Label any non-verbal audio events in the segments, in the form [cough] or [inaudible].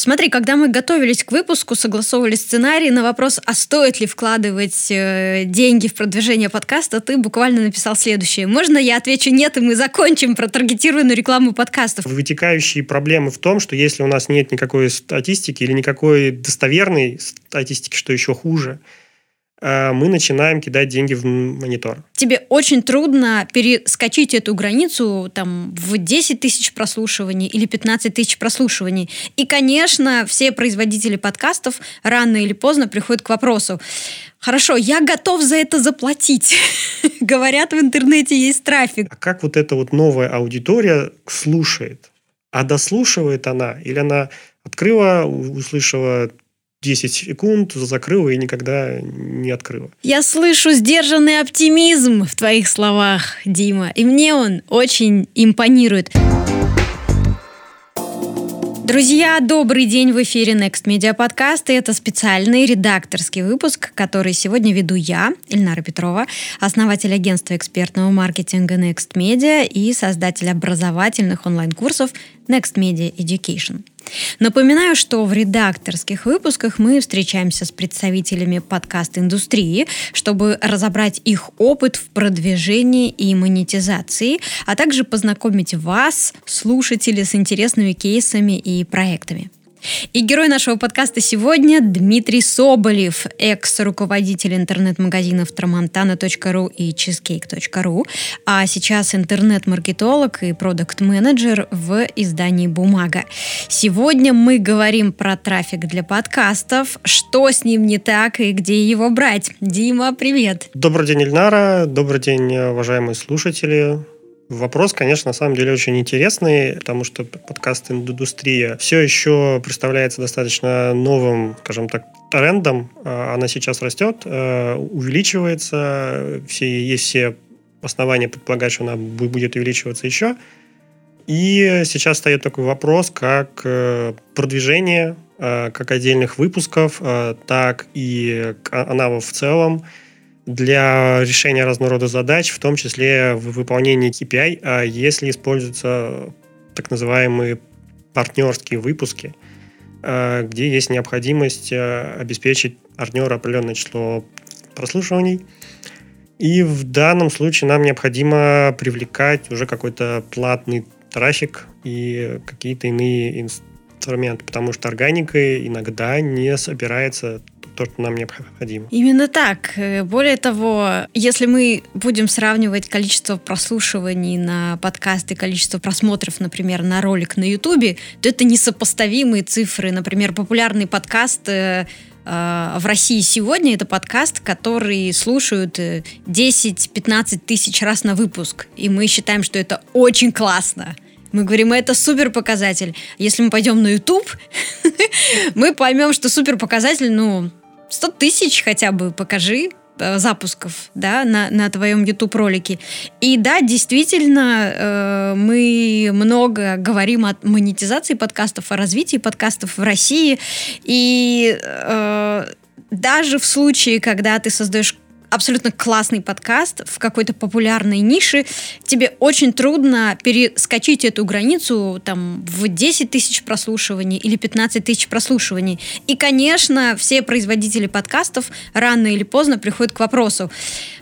Смотри, когда мы готовились к выпуску, согласовывали сценарий на вопрос, а стоит ли вкладывать э, деньги в продвижение подкаста, ты буквально написал следующее. Можно я отвечу нет, и мы закончим про таргетированную рекламу подкастов? Вытекающие проблемы в том, что если у нас нет никакой статистики или никакой достоверной статистики, что еще хуже – мы начинаем кидать деньги в монитор. Тебе очень трудно перескочить эту границу там, в 10 тысяч прослушиваний или 15 тысяч прослушиваний. И, конечно, все производители подкастов рано или поздно приходят к вопросу, Хорошо, я готов за это заплатить. [laughs] Говорят, в интернете есть трафик. А как вот эта вот новая аудитория слушает? А дослушивает она? Или она открыла, услышала 10 секунд, закрыла и никогда не открыла. Я слышу сдержанный оптимизм в твоих словах, Дима, и мне он очень импонирует. Друзья, добрый день в эфире Next Media Podcast. И это специальный редакторский выпуск, который сегодня веду я, Ильнара Петрова, основатель агентства экспертного маркетинга Next Media и создатель образовательных онлайн-курсов Next Media Education. Напоминаю, что в редакторских выпусках мы встречаемся с представителями подкаст-индустрии, чтобы разобрать их опыт в продвижении и монетизации, а также познакомить вас, слушатели, с интересными кейсами и проектами. И герой нашего подкаста сегодня Дмитрий Соболев, экс-руководитель интернет-магазинов tramontana.ru и cheesecake.ru, а сейчас интернет-маркетолог и продукт-менеджер в издании «Бумага». Сегодня мы говорим про трафик для подкастов, что с ним не так и где его брать. Дима, привет! Добрый день, Ильнара, добрый день, уважаемые слушатели. Вопрос, конечно, на самом деле очень интересный, потому что подкаст-индустрия все еще представляется достаточно новым, скажем так, трендом. А, она сейчас растет, э, увеличивается, все, есть все основания предполагать, что она будет увеличиваться еще. И сейчас встает такой вопрос, как э, продвижение э, как отдельных выпусков, так и каналов в целом – для решения разного рода задач, в том числе в выполнении KPI, а если используются так называемые партнерские выпуски, а, где есть необходимость а, обеспечить партнеру определенное число прослушиваний. И в данном случае нам необходимо привлекать уже какой-то платный трафик и какие-то иные инструменты, потому что органикой иногда не собирается то, что нам необходимо. Именно так. Э, более того, если мы будем сравнивать количество прослушиваний на подкаст и количество просмотров, например, на ролик на Ютубе, то это несопоставимые цифры. Например, популярный подкаст э, э, в России сегодня это подкаст, который слушают 10-15 тысяч раз на выпуск. И мы считаем, что это очень классно. Мы говорим, это супер показатель. Если мы пойдем на YouTube, [laughs] мы поймем, что супер показатель, ну, 100 тысяч хотя бы покажи э, запусков да, на, на твоем YouTube-ролике. И да, действительно, э, мы много говорим о монетизации подкастов, о развитии подкастов в России. И э, даже в случае, когда ты создаешь абсолютно классный подкаст в какой-то популярной нише, тебе очень трудно перескочить эту границу там в 10 тысяч прослушиваний или 15 тысяч прослушиваний. И, конечно, все производители подкастов рано или поздно приходят к вопросу,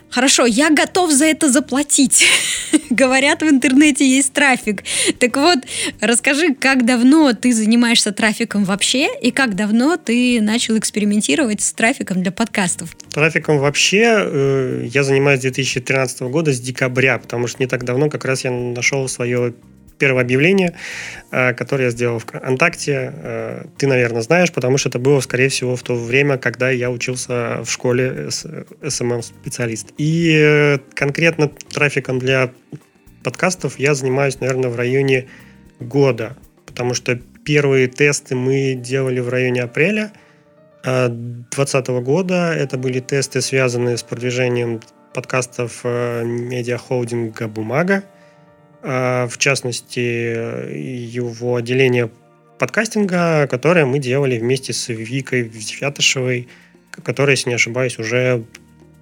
Хорошо, я готов за это заплатить. [laughs] Говорят, в интернете есть трафик. Так вот, расскажи, как давно ты занимаешься трафиком вообще и как давно ты начал экспериментировать с трафиком для подкастов? Трафиком вообще э, я занимаюсь с 2013 года, с декабря, потому что не так давно как раз я нашел свое первое объявление, э, которое я сделал в ВКонтакте. Э, ты, наверное, знаешь, потому что это было, скорее всего, в то время, когда я учился в школе SMM-специалист. И э, конкретно трафиком для подкастов я занимаюсь, наверное, в районе года, потому что первые тесты мы делали в районе апреля 2020 года. Это были тесты, связанные с продвижением подкастов медиахолдинга «Бумага». А, в частности, его отделение подкастинга, которое мы делали вместе с Викой Фятышевой, которая, если не ошибаюсь, уже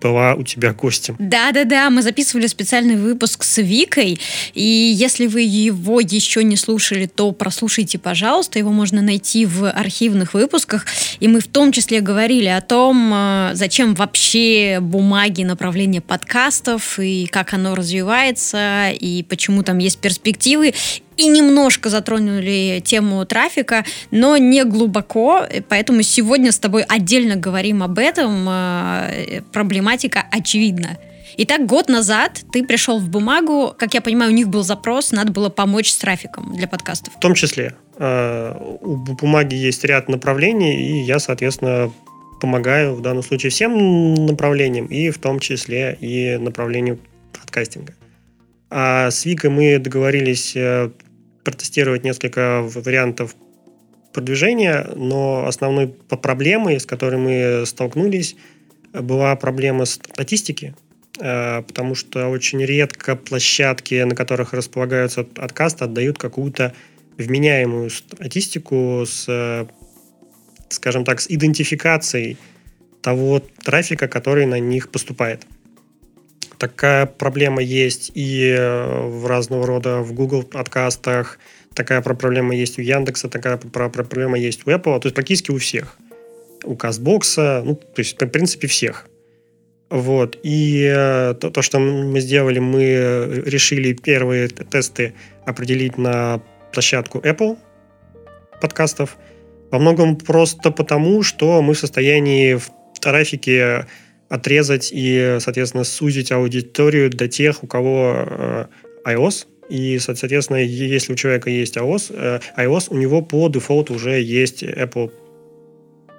была у тебя гостем. Да-да-да, мы записывали специальный выпуск с Викой, и если вы его еще не слушали, то прослушайте, пожалуйста, его можно найти в архивных выпусках, и мы в том числе говорили о том, э, зачем вообще бумаги направления подкастов, и как оно развивается, и почему там есть перспективы, и немножко затронули тему трафика, но не глубоко, поэтому сегодня с тобой отдельно говорим об этом. Э, проблематика очевидна. Итак, год назад ты пришел в бумагу, как я понимаю, у них был запрос, надо было помочь с трафиком для подкастов. В том числе. Э, у бумаги есть ряд направлений, и я, соответственно, помогаю в данном случае всем направлениям, и в том числе и направлению подкастинга. А с Викой мы договорились э, протестировать несколько вариантов продвижения, но основной проблемой, с которой мы столкнулись, была проблема статистики, э, потому что очень редко площадки, на которых располагаются откасты, отдают какую-то вменяемую статистику с, скажем так, с идентификацией того трафика, который на них поступает. Такая проблема есть и э, в разного рода в Google подкастах, такая проблема есть у Яндекса, такая проблема есть у Apple, то есть практически у всех. У Кастбокса, ну, то есть, в принципе, всех. Вот. И э, то, то, что мы сделали, мы решили первые тесты определить на площадку Apple подкастов. Во многом просто потому, что мы в состоянии в трафике отрезать и, соответственно, сузить аудиторию для тех, у кого э, iOS. И, соответственно, если у человека есть iOS, э, iOS, у него по дефолту уже есть Apple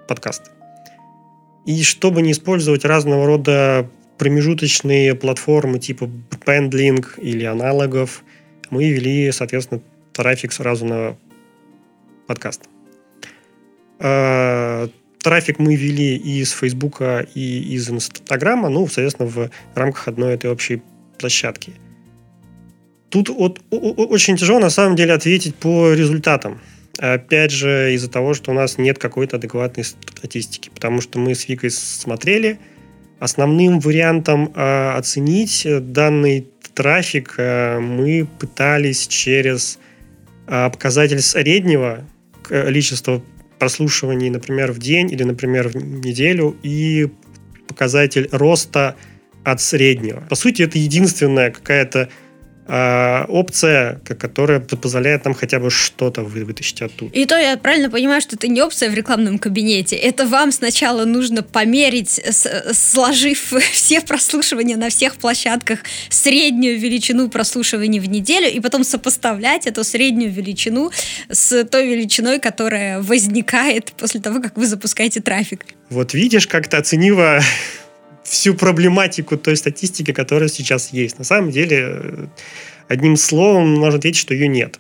подкаст. И чтобы не использовать разного рода промежуточные платформы типа Pendling или аналогов, мы вели, соответственно, трафик сразу на подкаст. Э, трафик мы вели и из Фейсбука, и из Инстаграма, ну, соответственно, в рамках одной этой общей площадки. Тут вот, очень тяжело, на самом деле, ответить по результатам. Опять же, из-за того, что у нас нет какой-то адекватной статистики. Потому что мы с Викой смотрели. Основным вариантом э, оценить данный трафик э, мы пытались через э, показатель среднего количества прослушиваний, например, в день или, например, в неделю, и показатель роста от среднего. По сути, это единственная какая-то э, опция, которая позволяет нам хотя бы что-то вытащить оттуда. И то я правильно понимаю, что это не опция в рекламном кабинете. Это вам сначала нужно померить, сложив [laughs] все прослушивания на всех площадках, среднюю величину прослушиваний в неделю, и потом сопоставлять эту среднюю величину с той величиной, которая возникает после того, как вы запускаете трафик. Вот видишь, как ты оценила [laughs] всю проблематику той статистики, которая сейчас есть. На самом деле, э, одним словом можно ответить, что ее нет.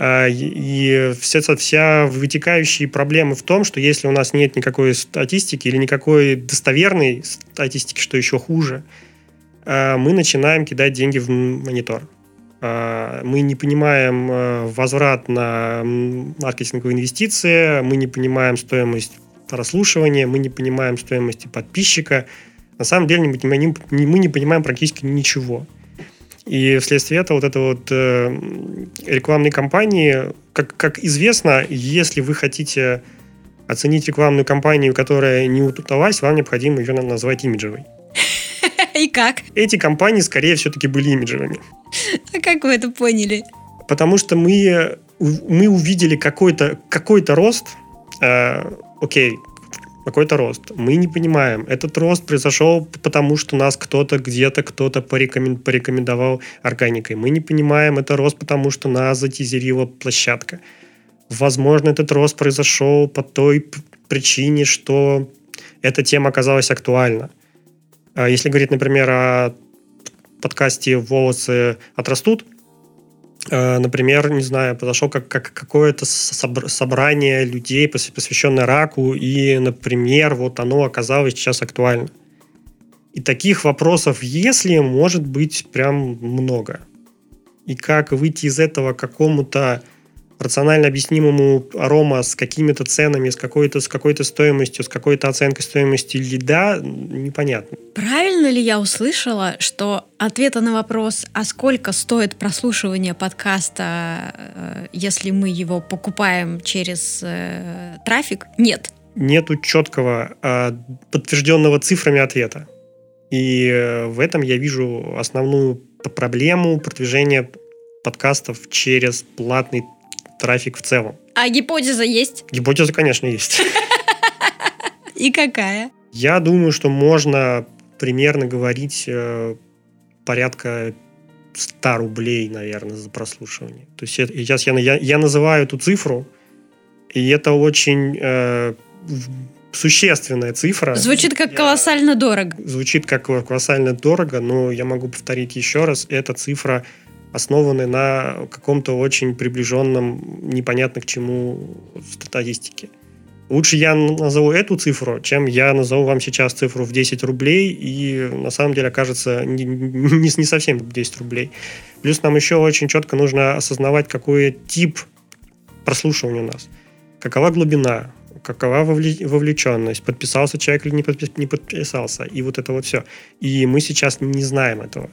А, и вся, вся вытекающие проблемы в том, что если у нас нет никакой статистики или никакой достоверной статистики, что еще хуже, а, мы начинаем кидать деньги в монитор. А, мы не понимаем э, возврат на маркетинговые инвестиции, мы не понимаем стоимость прослушивания, мы не понимаем стоимости подписчика, на самом деле мы не, мы не понимаем практически ничего. И вследствие этого вот это вот э, рекламные кампании, как, как известно, если вы хотите оценить рекламную кампанию, которая не удалась, вам необходимо ее назвать имиджевой. [laughs] И как? Эти компании, скорее, все-таки были имиджевыми. А как вы это поняли? Потому что мы, мы увидели какой-то какой рост, э, окей, какой-то рост. Мы не понимаем, этот рост произошел потому, что нас кто-то где-то кто-то порекомендовал органикой. Мы не понимаем, это рост потому, что нас затизерила площадка. Возможно, этот рост произошел по той причине, что эта тема оказалась актуальна. А если говорить, например, о подкасте «Волосы отрастут», например, не знаю, подошел как, как какое-то собрание людей, посвященное раку, и, например, вот оно оказалось сейчас актуально. И таких вопросов, если, может быть прям много. И как выйти из этого какому-то рационально объяснимому арома с какими-то ценами, с какой-то с какой-то стоимостью, с какой-то оценкой стоимости лида, непонятно. Правильно ли я услышала, что ответа на вопрос, а сколько стоит прослушивание подкаста, э, если мы его покупаем через э, трафик, нет? Нету четкого э, подтвержденного цифрами ответа. И э, в этом я вижу основную проблему продвижения подкастов через платный трафик в целом. А гипотеза есть? Гипотеза, конечно, есть. [laughs] И какая? Я думаю, что можно примерно говорить э, порядка 100 рублей, наверное, за прослушивание. То есть сейчас я, я, я называю эту цифру, и это очень э, существенная цифра. Звучит как я, колоссально дорого. Звучит как колоссально дорого, но я могу повторить еще раз, эта цифра основаны на каком-то очень приближенном, непонятно к чему статистике. Лучше я назову эту цифру, чем я назову вам сейчас цифру в 10 рублей, и на самом деле окажется не, не, не совсем 10 рублей. Плюс нам еще очень четко нужно осознавать, какой тип прослушивания у нас. Какова глубина, какова вовлеченность, подписался человек или не подписался, и вот это вот все. И мы сейчас не знаем этого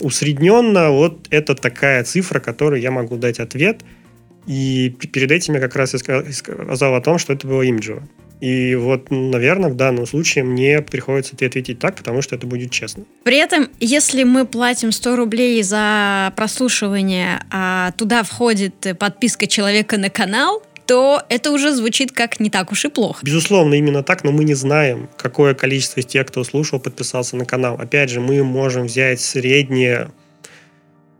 усредненно вот это такая цифра, которой я могу дать ответ. И перед этим я как раз и сказал о том, что это было имиджево. И вот, наверное, в данном случае мне приходится ответить так, потому что это будет честно. При этом, если мы платим 100 рублей за прослушивание, а туда входит подписка человека на канал, то это уже звучит как не так уж и плохо. Безусловно, именно так, но мы не знаем, какое количество из тех, кто слушал, подписался на канал. Опять же, мы можем взять среднее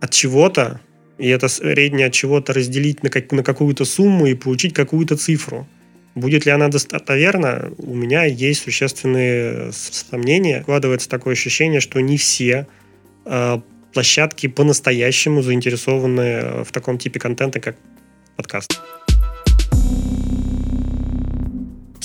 от чего-то, и это среднее от чего-то разделить на, как, на какую-то сумму и получить какую-то цифру. Будет ли она достоверна? У меня есть существенные сомнения. Складывается такое ощущение, что не все э, площадки по-настоящему заинтересованы в таком типе контента, как подкаст.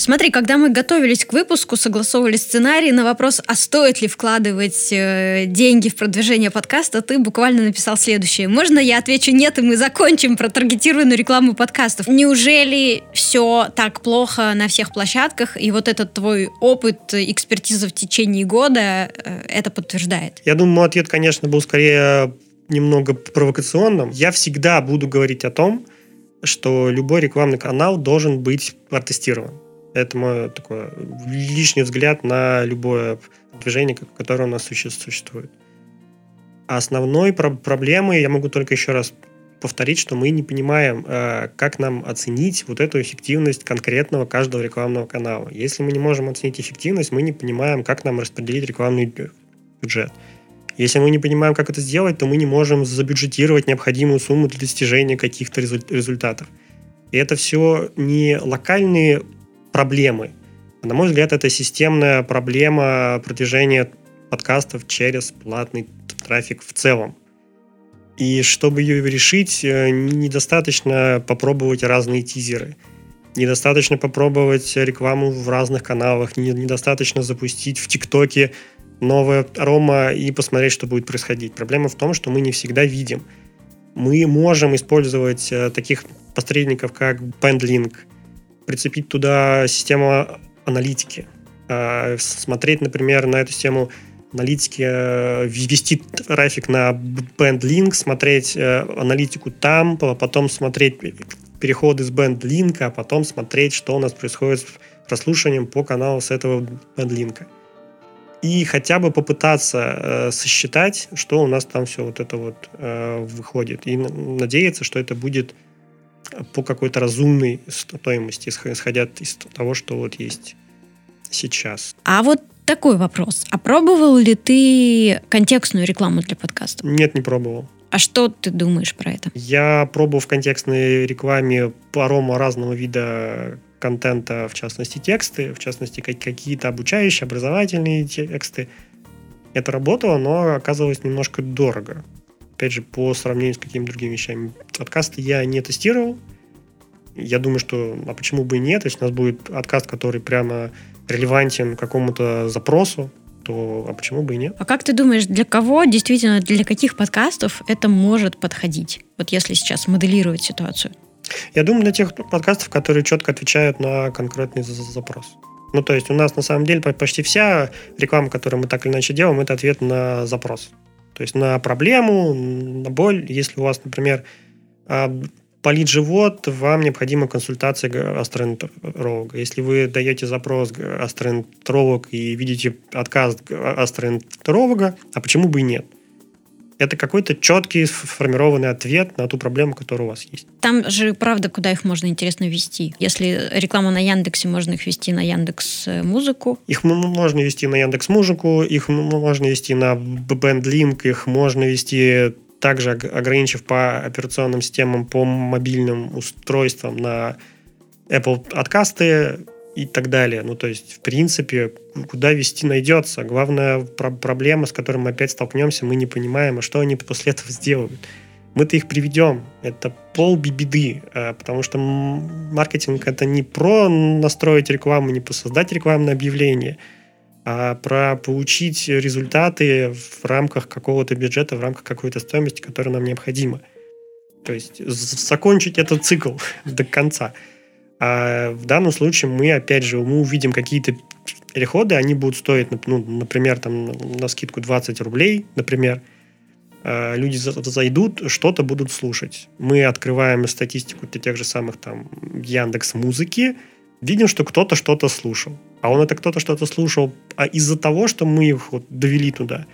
Смотри, когда мы готовились к выпуску, согласовывали сценарий на вопрос, а стоит ли вкладывать э, деньги в продвижение подкаста, ты буквально написал следующее. Можно я отвечу нет, и мы закончим про таргетированную рекламу подкастов? Неужели все так плохо на всех площадках, и вот этот твой опыт, экспертиза в течение года э, это подтверждает? Я думаю, мой ответ, конечно, был скорее немного провокационным. Я всегда буду говорить о том, что любой рекламный канал должен быть протестирован. Это мой такой лишний взгляд на любое движение, которое у нас существует. А основной про- проблемой, я могу только еще раз повторить, что мы не понимаем, э, как нам оценить вот эту эффективность конкретного каждого рекламного канала. Если мы не можем оценить эффективность, мы не понимаем, как нам распределить рекламный бюджет. Если мы не понимаем, как это сделать, то мы не можем забюджетировать необходимую сумму для достижения каких-то результатов. И это все не локальные проблемы. На мой взгляд, это системная проблема продвижения подкастов через платный трафик в целом. И чтобы ее решить, э, недостаточно попробовать разные тизеры. Недостаточно попробовать рекламу в разных каналах. Недостаточно запустить в ТикТоке новое арома и посмотреть, что будет происходить. Проблема в том, что мы не всегда видим. Мы можем использовать э, таких посредников, как BandLink, прицепить туда систему аналитики, а, смотреть, например, на эту систему аналитики, э, ввести трафик на BandLink, смотреть э, аналитику там, потом смотреть переходы с BandLink, а потом смотреть, что у нас происходит с прослушиванием по каналу с этого BandLink. И хотя бы попытаться э, сосчитать, что у нас там все вот это вот выходит. И надеяться, что это будет по какой-то разумной стоимости, исходя из того, что вот есть сейчас. А вот такой вопрос. А пробовал ли ты контекстную рекламу для подкаста? Нет, не пробовал. А что ты думаешь про это? Я пробовал в контекстной рекламе парома разного вида контента, в частности тексты, в частности какие-то обучающие, образовательные тексты. Это работало, но оказывалось немножко дорого опять же, по сравнению с какими-то другими вещами. Подкасты я не тестировал. Я думаю, что, а почему бы и нет, если у нас будет откаст, который прямо релевантен какому-то запросу, то а почему бы и нет? А как ты думаешь, для кого, действительно, для каких подкастов это может подходить? Вот если сейчас моделировать ситуацию. Я думаю, для тех подкастов, которые четко отвечают на конкретный запрос. Ну, то есть у нас на самом деле почти вся реклама, которую мы так или иначе делаем, это ответ на запрос. То есть на проблему, на боль. Если у вас, например, а, болит живот, вам необходима консультация гастроэнтеролога. Если вы даете запрос гастроэнтеролог и видите отказ гастроэнтеролога, а почему бы и нет? Это какой-то четкий сформированный ответ на ту проблему, которая у вас есть. Там же, правда, куда их можно интересно вести. Если реклама на Яндексе, можно их вести на Яндекс Музыку. Их можно вести на Яндекс Музыку, их можно вести на BandLink, их можно вести также ограничив по операционным системам, по мобильным устройствам на Apple откасты и так далее. Ну, то есть, в принципе, куда вести найдется. Главная про- проблема, с которой мы опять столкнемся, мы не понимаем, а что они после этого сделают. Мы-то их приведем. Это пол беды, э, потому что маркетинг это не про настроить рекламу, не про создать рекламное объявление – а про получить результаты в рамках какого-то бюджета, в рамках какой-то стоимости, которая нам необходима. То есть закончить этот цикл [laughs] до конца. А в данном случае мы, опять же, мы увидим какие-то переходы, они будут стоить, ну, например, там, на скидку 20 рублей, например, а люди зайдут, что-то будут слушать. Мы открываем статистику тех же самых там Яндекс Музыки, видим, что кто-то что-то слушал. А он это кто-то что-то слушал а из-за того, что мы их вот довели туда.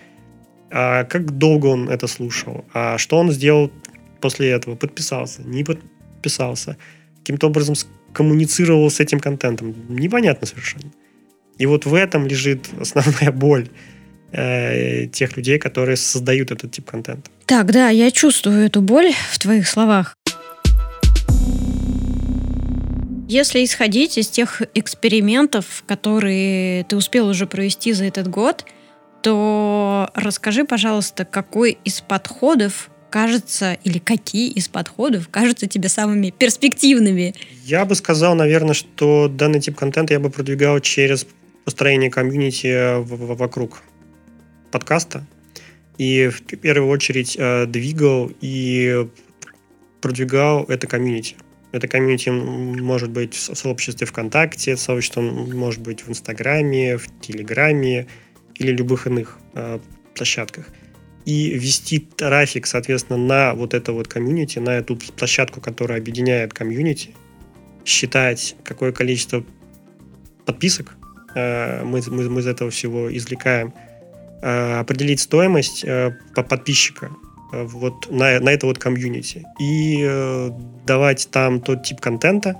А как долго он это слушал? А что он сделал после этого? Подписался? Не подписался? Каким-то образом коммуницировал с этим контентом? Непонятно совершенно. И вот в этом лежит основная боль э, тех людей, которые создают этот тип контента. Так, да, я чувствую эту боль в твоих словах. Если исходить из тех экспериментов, которые ты успел уже провести за этот год, то расскажи, пожалуйста, какой из подходов кажется, или какие из подходов кажутся тебе самыми перспективными? Я бы сказал, наверное, что данный тип контента я бы продвигал через построение комьюнити вокруг подкаста. И в первую очередь э, двигал и продвигал это комьюнити. Это комьюнити может быть в сообществе ВКонтакте, сообщество может быть в Инстаграме, в Телеграме или любых иных э, площадках. И вести трафик, соответственно, на вот это вот комьюнити, на эту площадку, которая объединяет комьюнити, считать, какое количество подписок э, мы, мы, мы из этого всего извлекаем, э, определить стоимость э, по подписчика, Э, вот на, на это вот комьюнити. И э, давать там тот тип контента,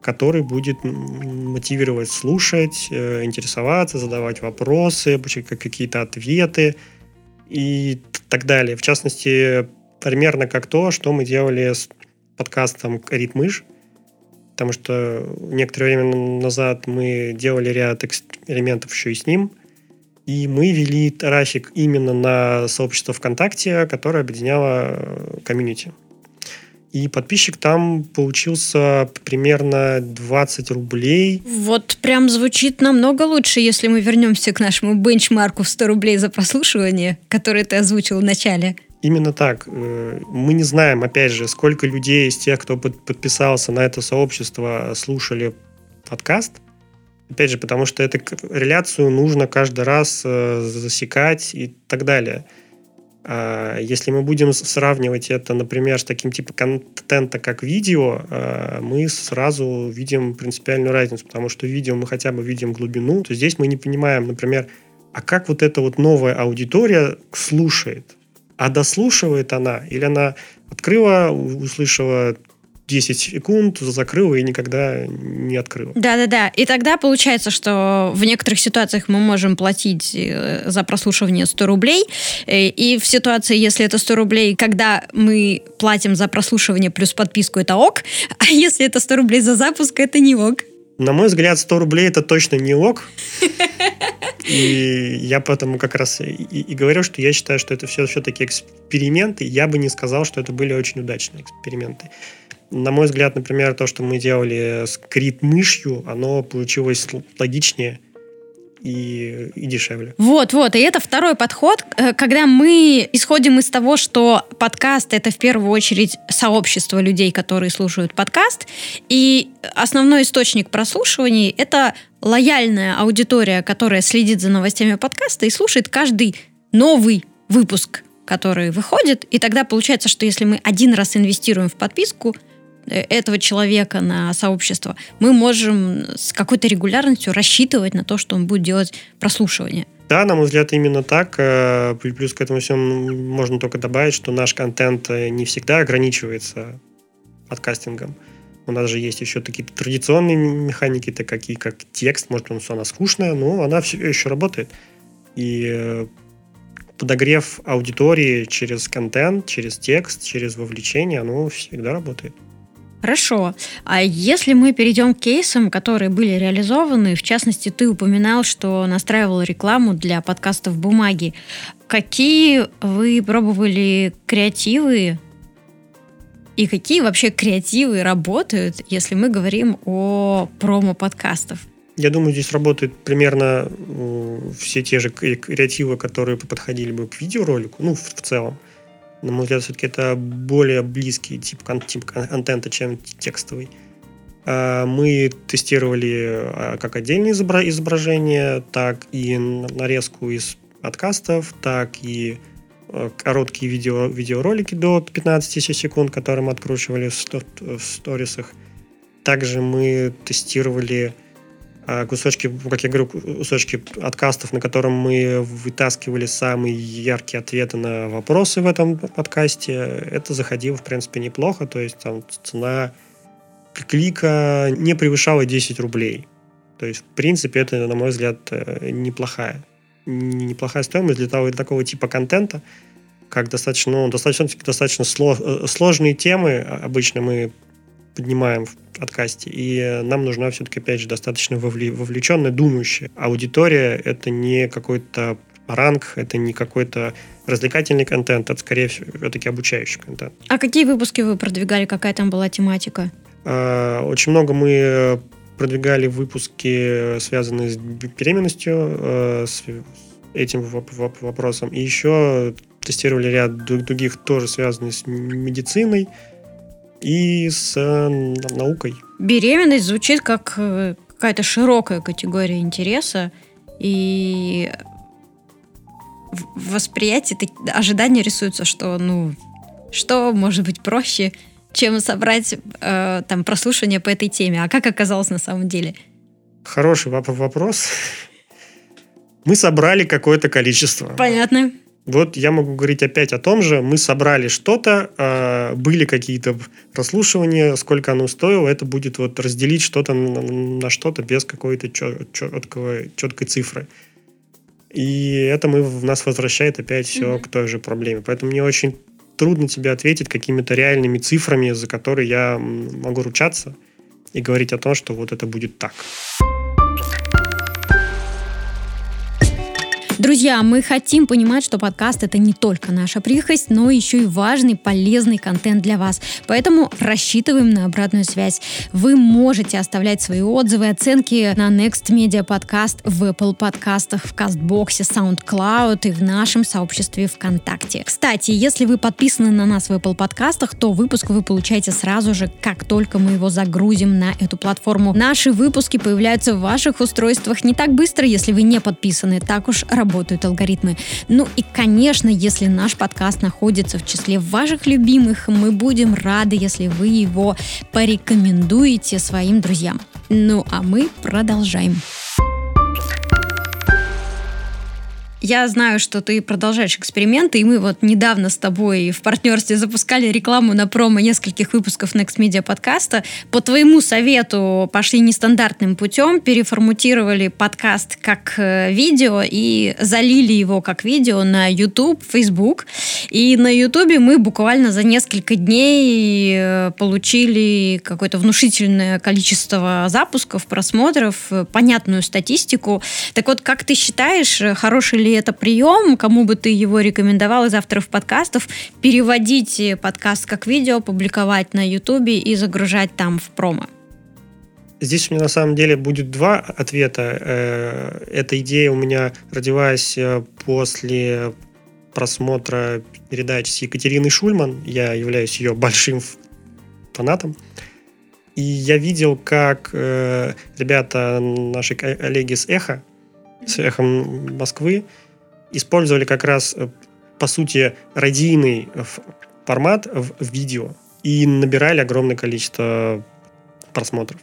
который будет мотивировать слушать, э, интересоваться, задавать вопросы, получать какие-то ответы и так далее. В частности, примерно как то, что мы делали с подкастом «Ритмыш», потому что некоторое время назад мы делали ряд экспериментов еще и с ним – и мы вели трафик именно на сообщество ВКонтакте, которое объединяло э, комьюнити. И подписчик там получился примерно 20 рублей. Вот прям звучит намного лучше, если мы вернемся к нашему бенчмарку в 100 рублей за прослушивание, который ты озвучил в начале. Именно так. Э, мы не знаем, опять же, сколько людей из тех, кто подписался на это сообщество, слушали подкаст. Опять же, потому что эту реляцию нужно каждый раз э, засекать и так далее. А если мы будем сравнивать это, например, с таким типом контента, как видео, э, мы сразу видим принципиальную разницу, потому что в видео мы хотя бы видим глубину, то здесь мы не понимаем, например, а как вот эта вот новая аудитория слушает? А дослушивает она? Или она открыла, услышала 10 секунд, закрыла и никогда не открыла. Да-да-да. И тогда получается, что в некоторых ситуациях мы можем платить э, за прослушивание 100 рублей. Э, и в ситуации, если это 100 рублей, когда мы платим за прослушивание плюс подписку, это ок. [laughs] А если это 100 рублей за запуск, это не ок. На мой взгляд, 100 рублей это точно не ок. [laughs] И я поэтому как раз и, и говорю, что я считаю, что это все все-таки эксперименты. Я бы не сказал, что это были очень удачные эксперименты. На мой взгляд, например, то, что мы делали с крит-мышью, оно получилось логичнее и, и дешевле. Вот, вот. И это второй подход, э, когда мы исходим из того, что подкаст это в первую очередь сообщество людей, которые слушают подкаст. И основной источник прослушиваний это лояльная аудитория, которая следит за новостями подкаста и слушает каждый новый выпуск, который выходит. И тогда получается, что если мы один раз инвестируем в подписку, этого человека на сообщество, мы можем с какой-то регулярностью рассчитывать на то, что он будет делать прослушивание. Да, на мой взгляд, именно так. Э, плюс к этому всему можно только добавить, что наш контент э, не всегда ограничивается подкастингом. У нас же есть еще такие традиционные механики, такие как текст. Может, он, она скучная, но она все еще работает. И подогрев аудитории через контент, через текст, через вовлечение, оно всегда работает. Хорошо. А если мы перейдем к кейсам, которые были реализованы, в частности, ты упоминал, что настраивал рекламу для подкастов бумаги. Какие вы пробовали креативы и какие вообще креативы работают, если мы говорим о промо-подкастов? Я думаю, здесь работают примерно все те же креативы, которые подходили бы к видеоролику, ну, в, целом на мой взгляд, все-таки это более близкий тип, тип контента, чем текстовый. А, мы тестировали а, как отдельные изображения, так и нарезку из подкастов, так и а, короткие видео, видеоролики до 15 секунд, которые мы откручивали в сторисах. Также мы тестировали кусочки, как я говорю, кусочки откастов, на котором мы вытаскивали самые яркие ответы на вопросы в этом подкасте. Это заходило, в принципе, неплохо. То есть там цена клика не превышала 10 рублей. То есть, в принципе, это, на мой взгляд, э, неплохая. Неплохая стоимость для того, для такого типа контента, как достаточно, ну, достаточно, достаточно э, сложные темы. Обычно мы поднимаем в подкасте. И нам нужна все-таки, опять же, достаточно вовлеченная, думающая аудитория. Это не какой-то ранг, это не какой-то развлекательный контент, это скорее все-таки обучающий контент. А какие выпуски вы продвигали? Какая там была тематика? А, очень много мы продвигали выпуски, связанные с беременностью, э, с этим вопросом. И еще тестировали ряд других, тоже связанных с медициной, и с э, наукой. Беременность звучит как э, какая-то широкая категория интереса, и восприятие, ожидания рисуются, что, ну, что может быть проще, чем собрать э, там прослушивание по этой теме. А как оказалось на самом деле? Хороший вопрос. [laughs] Мы собрали какое-то количество. Понятно. Вот я могу говорить опять о том же. Мы собрали что-то, а, были какие-то прослушивания, сколько оно стоило. Это будет вот разделить что-то на что-то без какой-то четкого, четкой цифры. И это мы, в нас возвращает опять все mm-hmm. к той же проблеме. Поэтому мне очень трудно тебе ответить какими-то реальными цифрами, за которые я могу ручаться и говорить о том, что вот это будет так. Друзья, мы хотим понимать, что подкаст это не только наша прихость, но еще и важный, полезный контент для вас. Поэтому рассчитываем на обратную связь. Вы можете оставлять свои отзывы, оценки на Next Media Podcast в Apple подкастах, в Кастбоксе, SoundCloud и в нашем сообществе ВКонтакте. Кстати, если вы подписаны на нас в Apple подкастах, то выпуск вы получаете сразу же, как только мы его загрузим на эту платформу. Наши выпуски появляются в ваших устройствах не так быстро, если вы не подписаны. Так уж работает работают алгоритмы. Ну и, конечно, если наш подкаст находится в числе ваших любимых, мы будем рады, если вы его порекомендуете своим друзьям. Ну а мы продолжаем. Я знаю, что ты продолжаешь эксперименты, и мы вот недавно с тобой в партнерстве запускали рекламу на промо нескольких выпусков Next Media подкаста. По твоему совету пошли нестандартным путем, переформатировали подкаст как э, видео и залили его как видео на YouTube, Facebook. И на YouTube мы буквально за несколько дней э, получили какое-то внушительное количество запусков, просмотров, э, понятную статистику. Так вот, как ты считаешь, хороший ли это прием, кому бы ты его рекомендовал из авторов подкастов, переводить подкаст как видео, публиковать на Ютубе и загружать там в промо? Здесь у меня на самом деле будет два ответа. Э, эта идея у меня родилась э, после просмотра передач с Екатериной Шульман. Я являюсь ее большим фанатом. И я видел, как э, ребята, наши коллеги с Эхо, с Эхом Москвы, использовали как раз, по сути, радийный формат в, в видео и набирали огромное количество просмотров.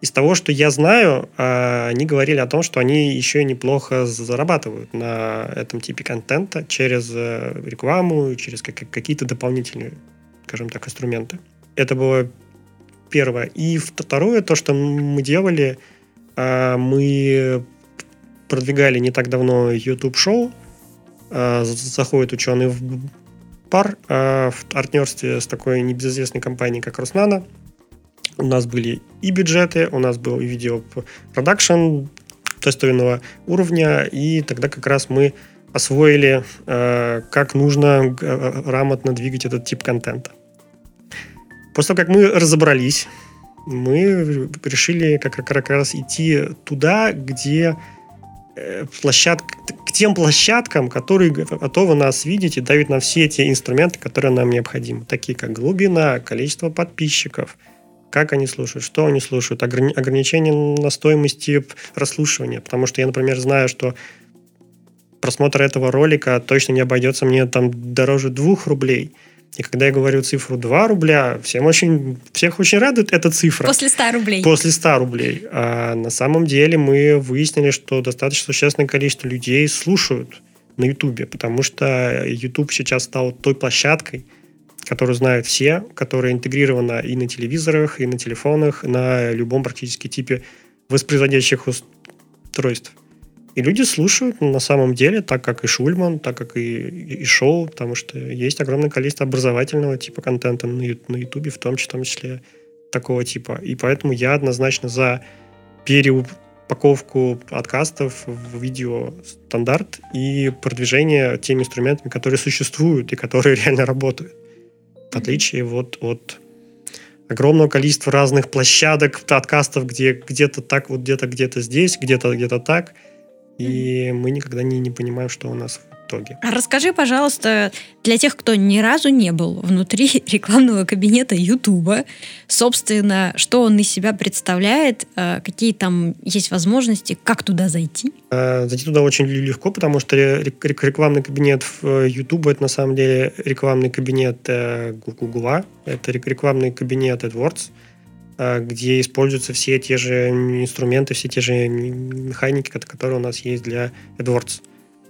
Из того, что я знаю, а, они говорили о том, что они еще неплохо зарабатывают на этом типе контента через э, рекламу, через какие-то дополнительные, скажем так, инструменты. Это было первое. И второе, то, что мы делали, а, мы продвигали не так давно YouTube-шоу. А, заходит ученый в пар в партнерстве с такой небезызвестной компанией, как Руснана – у нас были и бюджеты, у нас был и видеопродакшн достойного уровня, и тогда как раз мы освоили, э, как нужно э, грамотно двигать этот тип контента. После того, как мы разобрались, мы решили как раз идти туда, где э, площадка, к тем площадкам, которые готовы нас видеть и давить на все те инструменты, которые нам необходимы, такие как глубина, количество подписчиков – как они слушают, что они слушают, ограни- ограничение на стоимости прослушивания. Потому что я, например, знаю, что просмотр этого ролика точно не обойдется мне там дороже двух рублей. И когда я говорю цифру 2 рубля, всем очень, всех очень радует эта цифра. После 100 рублей. После 100 рублей. А на самом деле мы выяснили, что достаточно существенное количество людей слушают на Ютубе, потому что Ютуб сейчас стал той площадкой, которую знают все, которая интегрирована и на телевизорах, и на телефонах, на любом практически типе воспроизводящих устройств. И люди слушают на самом деле, так как и Шульман, так как и, и, шоу, потому что есть огромное количество образовательного типа контента на, на Ютубе, в том, в том числе такого типа. И поэтому я однозначно за переупаковку подкастов в видео стандарт и продвижение теми инструментами, которые существуют и которые [laughs] реально работают в отличие вот от огромного количества разных площадок, подкастов, где где-то так, вот где-то где-то здесь, где-то где-то так. И мы никогда не, не понимаем, что у нас итоге. А расскажи, пожалуйста, для тех, кто ни разу не был внутри [laughs] рекламного кабинета Ютуба, собственно, что он из себя представляет, э, какие там есть возможности, как туда зайти? Э, зайти туда очень легко, потому что рекламный кабинет э, Ютуба это на самом деле рекламный кабинет Гугла, это рекламный кабинет AdWords, где используются все те же инструменты, все те же механики, которые у нас есть для AdWords.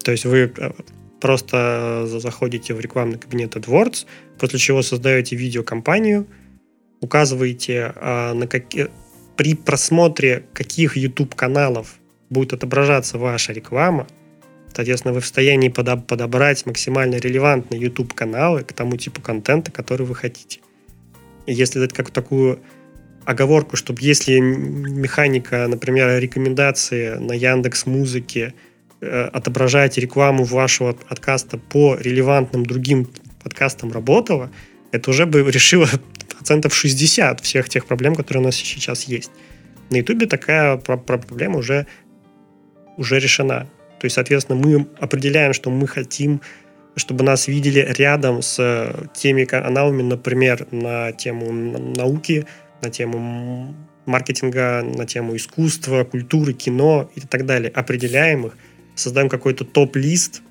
То есть вы э, просто заходите в рекламный кабинет AdWords, после чего создаете видеокомпанию, указываете а, на какие при просмотре каких YouTube каналов будет отображаться ваша реклама, соответственно, вы в состоянии подоб- подобрать максимально релевантные YouTube каналы к тому типу контента, который вы хотите. Если дать как такую оговорку, чтобы если механика, например, рекомендации на Яндекс Музыке Э, отображаете рекламу вашего подкаста по релевантным другим подкастам работала, это уже бы решило [laughs] процентов 60 всех тех проблем, которые у нас сейчас есть. На Ютубе такая проблема уже, уже решена. То есть, соответственно, мы определяем, что мы хотим, чтобы нас видели рядом с теми каналами, например, на тему науки, на тему маркетинга, на тему искусства, культуры, кино и так далее. Определяем их – создаем какой-то топ-лист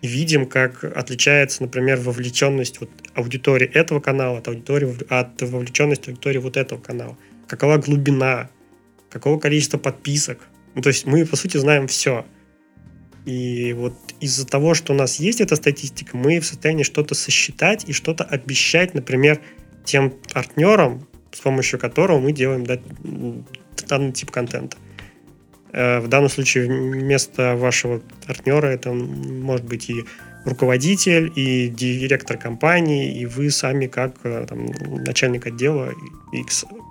и видим, как отличается, например, вовлеченность вот аудитории этого канала от, аудитории, от вовлеченности аудитории вот этого канала. Какова глубина, какого количества подписок. Ну, то есть мы, по сути, знаем все. И вот из-за того, что у нас есть эта статистика, мы в состоянии что-то сосчитать и что-то обещать, например, тем партнерам, с помощью которого мы делаем данный тип контента. Э, в данном случае вместо вашего партнера это может быть и руководитель, и директор компании, и вы сами как э, там, начальник отдела, и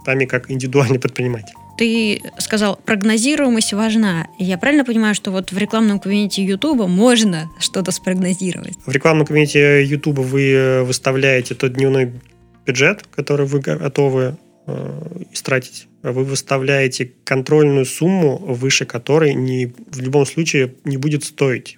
сами как индивидуальный предприниматель. Ты сказал, прогнозируемость важна. Я правильно понимаю, что вот в рекламном кабинете YouTube можно что-то спрогнозировать? В рекламном кабинете YouTube вы э, выставляете тот дневной бюджет, который вы готовы э, истратить. Вы выставляете контрольную сумму, выше которой не, в любом случае не будет стоить.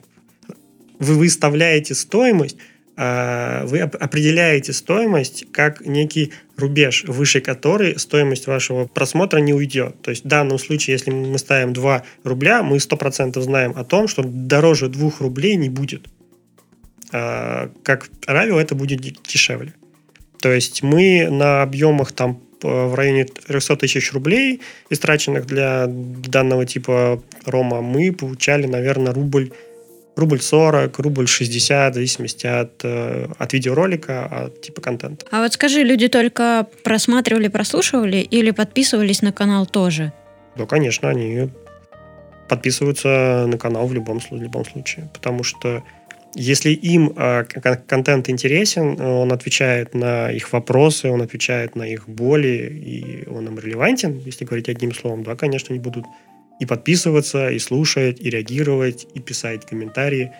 Вы выставляете стоимость, э, вы определяете стоимость как некий рубеж, выше которой стоимость вашего просмотра не уйдет. То есть в данном случае, если мы ставим 2 рубля, мы 100% знаем о том, что дороже 2 рублей не будет. А, как правило, это будет дешевле. То есть мы на объемах там в районе 300 тысяч рублей, истраченных для данного типа рома, мы получали, наверное, рубль рубль 40, рубль 60, в зависимости от, э, от видеоролика, от типа контента. А вот скажи, люди только просматривали, прослушивали или подписывались на канал тоже? Да, конечно, они подписываются на канал в любом, в любом случае, потому что если им э, контент интересен, он отвечает на их вопросы, он отвечает на их боли, и он им релевантен, если говорить одним словом, да, конечно, они будут и подписываться, и слушать, и реагировать, и писать комментарии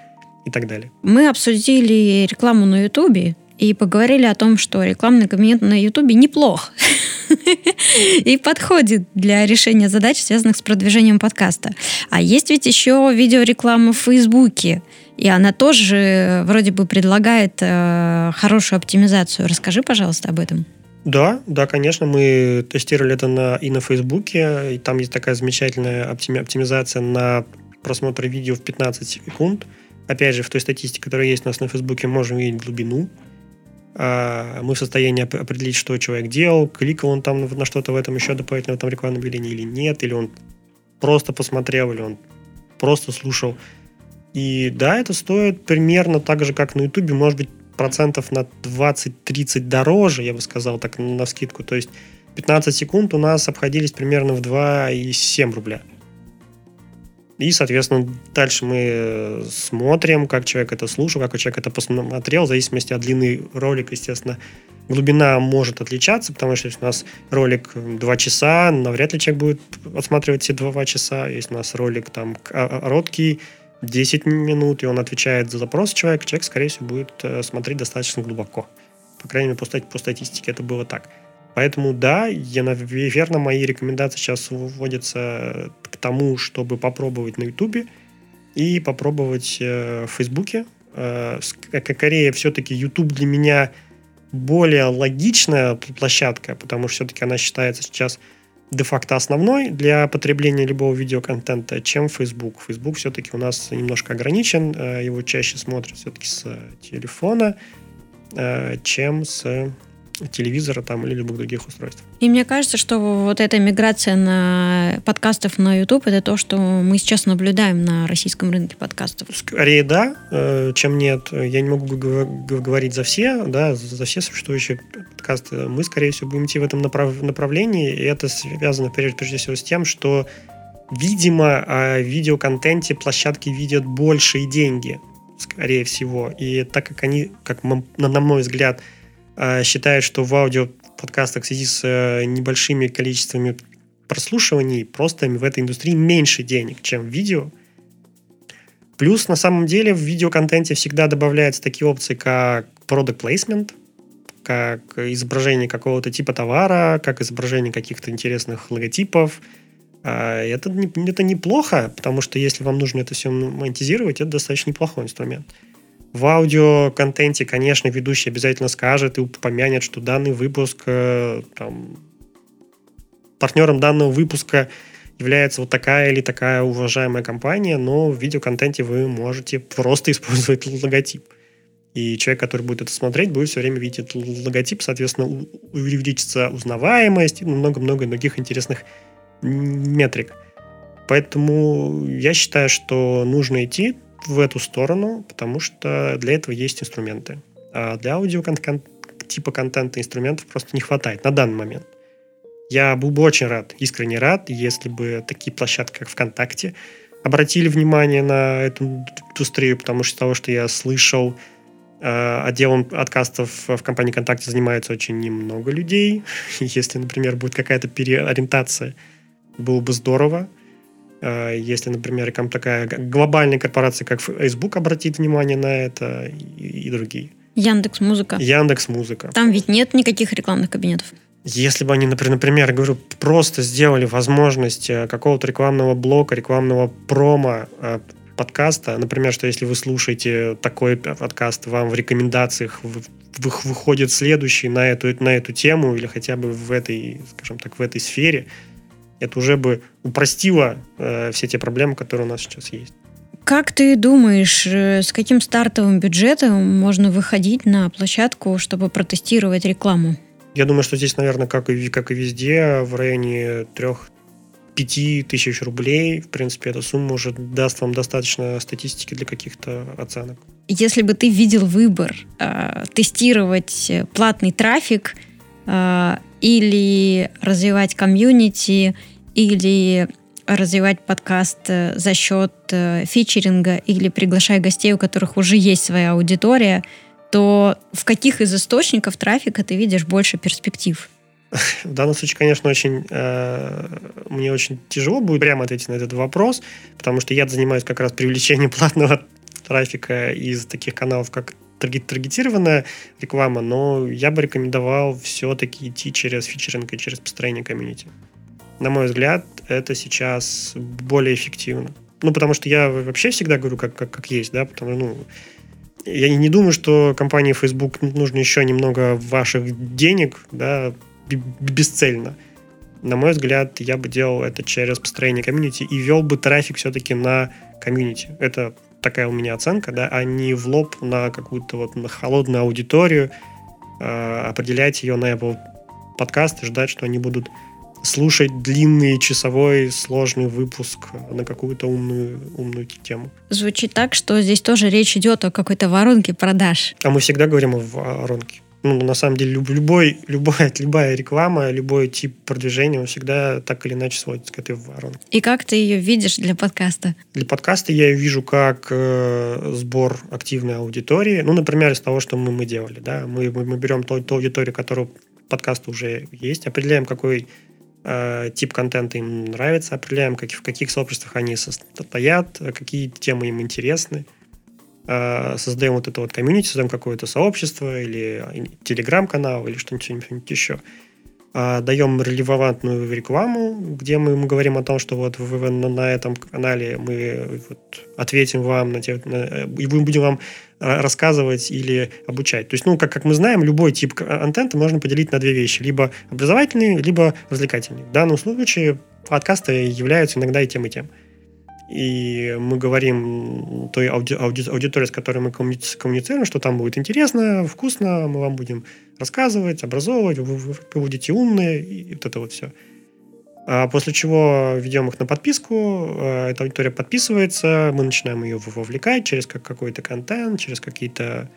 и так далее. Мы обсудили рекламу на Ютубе и поговорили о том, что рекламный кабинет на Ютубе неплох [laughs] и подходит для решения задач, связанных с продвижением подкаста. А есть ведь еще видеореклама в Фейсбуке, и она тоже вроде бы предлагает э, хорошую оптимизацию. Расскажи, пожалуйста, об этом. Да, да, конечно, мы тестировали это на, и на Фейсбуке, и там есть такая замечательная оптими, оптимизация на просмотр видео в 15 секунд. Опять же, в той статистике, которая есть у нас на Фейсбуке, можем видеть глубину. А, мы в состоянии определить, что человек делал, кликал он там на что-то в этом еще дополнительно в этом рекламном объявлении или нет, или он просто посмотрел, или он просто слушал. И да, это стоит примерно так же, как на Ютубе, может быть, процентов на 20-30 дороже, я бы сказал так на скидку. То есть 15 секунд у нас обходились примерно в 2,7 рубля. И, соответственно, дальше мы э, смотрим, как человек это слушал, как человек это посмотрел, в зависимости от длины ролика, естественно. Глубина может отличаться, потому что если у нас ролик 2 часа, навряд ли человек будет отсматривать все 2 часа. Если у нас ролик там короткий, 10 минут, и он отвечает за запрос человека, человек, скорее всего, будет э, смотреть достаточно глубоко. По крайней мере, по, стати, по статистике это было так. Поэтому, да, я, наверное, мои рекомендации сейчас вводятся к тому, чтобы попробовать на Ютубе и попробовать э, в Фейсбуке. Э, скорее, все-таки YouTube для меня более логичная площадка, потому что все-таки она считается сейчас де-факто основной для потребления любого видеоконтента, чем Facebook. Facebook все-таки у нас немножко ограничен, э, его чаще смотрят все-таки с телефона, э, чем с телевизора там или любых других устройств. И мне кажется, что вот эта миграция на подкастов на YouTube это то, что мы сейчас наблюдаем на российском рынке подкастов. Скорее да, э, чем нет. Я не могу говорить за все, да, за все существующие подкасты. Мы, скорее всего, будем идти в этом направ- направлении, и это связано прежде, прежде всего с тем, что видимо, о видеоконтенте площадки видят большие деньги, скорее всего. И так как они, как на мой взгляд, а, считают, что в аудио подкастах в связи с э, небольшими количествами прослушиваний просто в этой индустрии меньше денег, чем в видео. Плюс, на самом деле, в видеоконтенте всегда добавляются такие опции, как product placement, как изображение какого-то типа товара, как изображение каких-то интересных логотипов. А, это, это неплохо, потому что если вам нужно это все монетизировать, это достаточно неплохой инструмент. В аудиоконтенте, конечно, ведущий обязательно скажет и упомянет, что данный выпуск, э, там, партнером данного выпуска является вот такая или такая уважаемая компания, но в видеоконтенте вы можете просто [laughs] использовать логотип. И человек, который будет это смотреть, будет все время видеть этот логотип, соответственно, увеличится узнаваемость и много-много других интересных метрик. Поэтому я считаю, что нужно идти в эту сторону, потому что для этого есть инструменты. А для аудио типа контента инструментов просто не хватает на данный момент. Я был бы очень рад, искренне рад, если бы такие площадки, как ВКонтакте, обратили внимание на эту индустрию, потому что того, что я слышал, э, отделом подкастов в компании ВКонтакте занимается очень немного людей. [laughs] Если, например, будет какая-то переориентация, было бы здорово. Э, если, например, такая глобальная корпорация, как Facebook, обратит внимание на это и, и другие. Яндекс Музыка. Яндекс Музыка. Там ведь нет никаких рекламных кабинетов. Если бы они, например, говорю, просто сделали возможность э, какого-то рекламного блока, рекламного промо э, подкаста, например, что если вы слушаете такой подкаст, вам в рекомендациях выходит следующий на эту, на эту тему или хотя бы в этой, скажем так, в этой сфере, это уже бы упростило э, все те проблемы, которые у нас сейчас есть. Как ты думаешь, э, с каким стартовым бюджетом можно выходить на площадку, чтобы протестировать рекламу? Я думаю, что здесь, наверное, как и, как и везде, в районе трех 5 тысяч рублей, в принципе, эта сумма уже даст вам достаточно статистики для каких-то оценок. Если бы ты видел выбор э, тестировать платный трафик э, или развивать комьюнити, или развивать подкаст э, за счет э, фичеринга или приглашая гостей, у которых уже есть своя аудитория, то в каких из источников трафика ты видишь больше перспектив? В данном случае, конечно, очень э, мне очень тяжело будет прямо ответить на этот вопрос, потому что я занимаюсь как раз привлечением [laughs] платного трафика из таких каналов, как таргетированная реклама, но я бы рекомендовал все-таки идти через фичеринг и через построение комьюнити. На мой взгляд, это сейчас более эффективно. Ну, потому что я вообще всегда говорю, как, как, как есть, да, потому ну, я не думаю, что компании Facebook нужно еще немного ваших денег, да, бесцельно. На мой взгляд, я бы делал это через построение комьюнити и вел бы трафик все-таки на комьюнити. Это такая у меня оценка, да, а не в лоб на какую-то вот на холодную аудиторию, э, определять ее на Apple подкаст и ждать, что они будут слушать длинный часовой сложный выпуск на какую-то умную, умную тему. Звучит так, что здесь тоже речь идет о какой-то воронке продаж. А мы всегда говорим о воронке ну, на самом деле, любой, [laughs] любая, любая реклама, любой тип продвижения, он всегда так или иначе сводится к этой воронке. И как ты ее видишь для подкаста? Для подкаста я ее вижу как э, сбор активной аудитории. Ну, например, из того, что мы, мы делали. Да? Мы, мы, мы берем ту, ту аудиторию, которая подкаста уже есть, определяем, какой э, тип контента им нравится, определяем, как, в каких сообществах они состоят, какие темы им интересны. Э, создаем вот это вот комьюнити, создаем какое-то сообщество или телеграм-канал или что-нибудь еще. А, даем релевантную рекламу, где мы, говорим о том, что вот вы, на, этом канале мы вот ответим вам на те, на, и мы будем вам рассказывать или обучать. То есть, ну, как, как мы знаем, любой тип контента можно поделить на две вещи. Либо образовательный, либо развлекательный. В данном случае подкасты являются иногда и тем, и тем и мы говорим той ауди, ауди, аудитории, с которой мы коммуницируем, что там будет интересно, вкусно, мы вам будем рассказывать, образовывать, вы, вы, будете умные, и вот это вот все. А после чего ведем их на подписку, э, эта аудитория подписывается, мы начинаем ее вовлекать через какой-то контент, через какие-то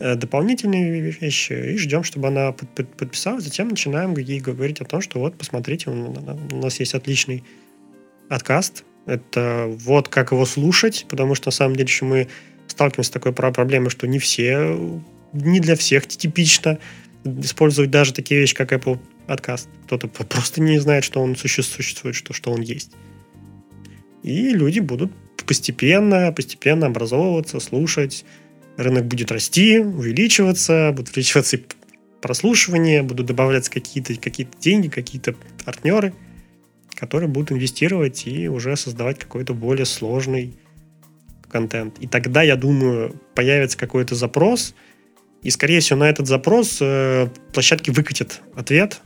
э, дополнительные вещи и ждем, чтобы она подписалась. Затем начинаем ей говорить о том, что вот, посмотрите, у нас есть отличный откаст, это вот как его слушать, потому что на самом деле еще мы сталкиваемся с такой проблемой, что не все, не для всех типично использовать даже такие вещи, как Apple подкаст. Кто-то просто не знает, что он существует, что, что он есть. И люди будут постепенно, постепенно образовываться, слушать. Рынок будет расти, увеличиваться, будут увеличиваться и прослушивания, будут добавляться какие-то какие деньги, какие-то партнеры – которые будут инвестировать и уже создавать какой-то более сложный контент. И тогда, я думаю, появится какой-то запрос, и, скорее всего, на этот запрос э, площадки выкатят ответ,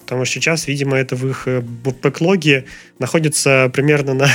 потому что сейчас, видимо, это в их э, бэклоге находится примерно на,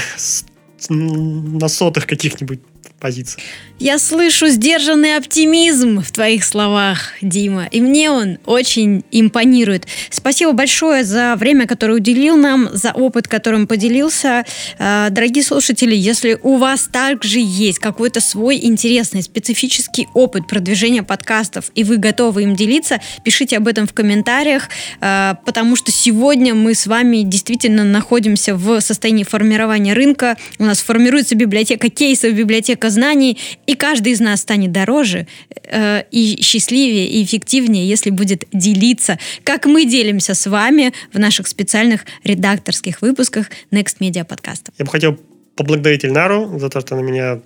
[laughs] на сотых каких-нибудь позиций. Я слышу сдержанный оптимизм в твоих словах, Дима, и мне он очень импонирует. Спасибо большое за время, которое уделил нам, за опыт, которым поделился. Э, дорогие слушатели, если у вас также есть какой-то свой интересный, специфический опыт продвижения подкастов, и вы готовы им делиться, пишите об этом в комментариях, э, потому что сегодня мы с вами действительно находимся в состоянии формирования рынка. У нас формируется библиотека кейсов, библиотека знаний, и каждый из нас станет дороже э, и счастливее, и эффективнее, если будет делиться, как мы делимся с вами в наших специальных редакторских выпусках Next Media подкаста. Я бы хотел поблагодарить Ильнару за то, что она меня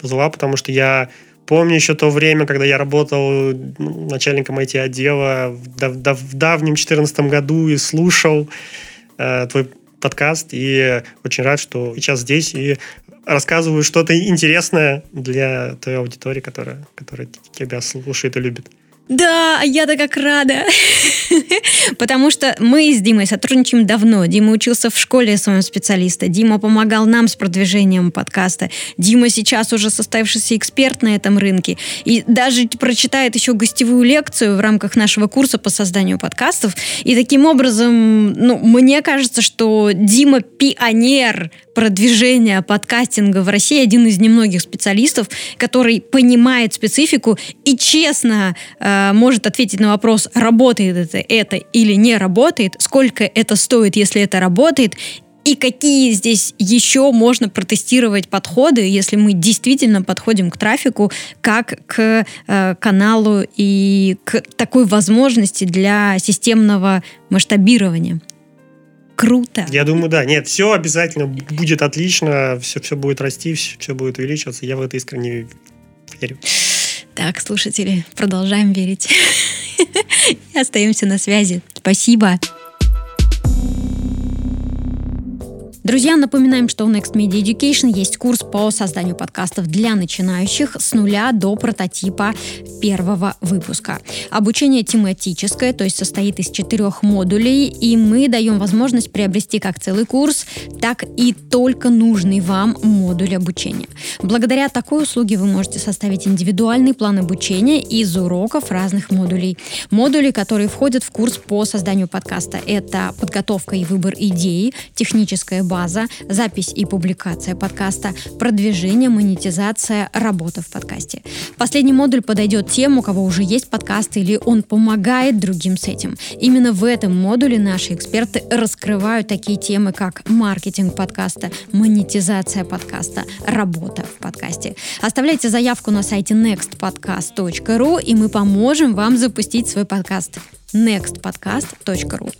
позвала, потому что я помню еще то время, когда я работал начальником IT-отдела в, в, в давнем 2014 году и слушал э, твой подкаст. И очень рад, что сейчас здесь и рассказываю что-то интересное для той аудитории, которая, которая тебя слушает и любит. Да, я-то как рада. [laughs] Потому что мы с Димой сотрудничаем давно. Дима учился в школе своего специалиста. Дима помогал нам с продвижением подкаста. Дима сейчас уже состоявшийся эксперт на этом рынке. И даже прочитает еще гостевую лекцию в рамках нашего курса по созданию подкастов. И таким образом, ну, мне кажется, что Дима пионер продвижения подкастинга в России, один из немногих специалистов, который понимает специфику и честно э, может ответить на вопрос, работает это, это или не работает, сколько это стоит, если это работает, и какие здесь еще можно протестировать подходы, если мы действительно подходим к трафику как к э, каналу и к такой возможности для системного масштабирования круто. Я думаю, да. Нет, все обязательно будет отлично, все, все будет расти, все, все будет увеличиваться. Я в это искренне верю. Так, слушатели, продолжаем верить. [laughs] Остаемся на связи. Спасибо. Друзья, напоминаем, что у Next Media Education есть курс по созданию подкастов для начинающих с нуля до прототипа первого выпуска. Обучение тематическое, то есть состоит из четырех модулей, и мы даем возможность приобрести как целый курс, так и только нужный вам модуль обучения. Благодаря такой услуге вы можете составить индивидуальный план обучения из уроков разных модулей. Модули, которые входят в курс по созданию подкаста, это подготовка и выбор идеи, техническая база, запись и публикация подкаста, продвижение, монетизация, работа в подкасте. Последний модуль подойдет тем, у кого уже есть подкаст или он помогает другим с этим. Именно в этом модуле наши эксперты раскрывают такие темы, как маркетинг подкаста, монетизация подкаста, работа в подкасте. Оставляйте заявку на сайте nextpodcast.ru и мы поможем вам запустить свой подкаст nextpodcast.ru.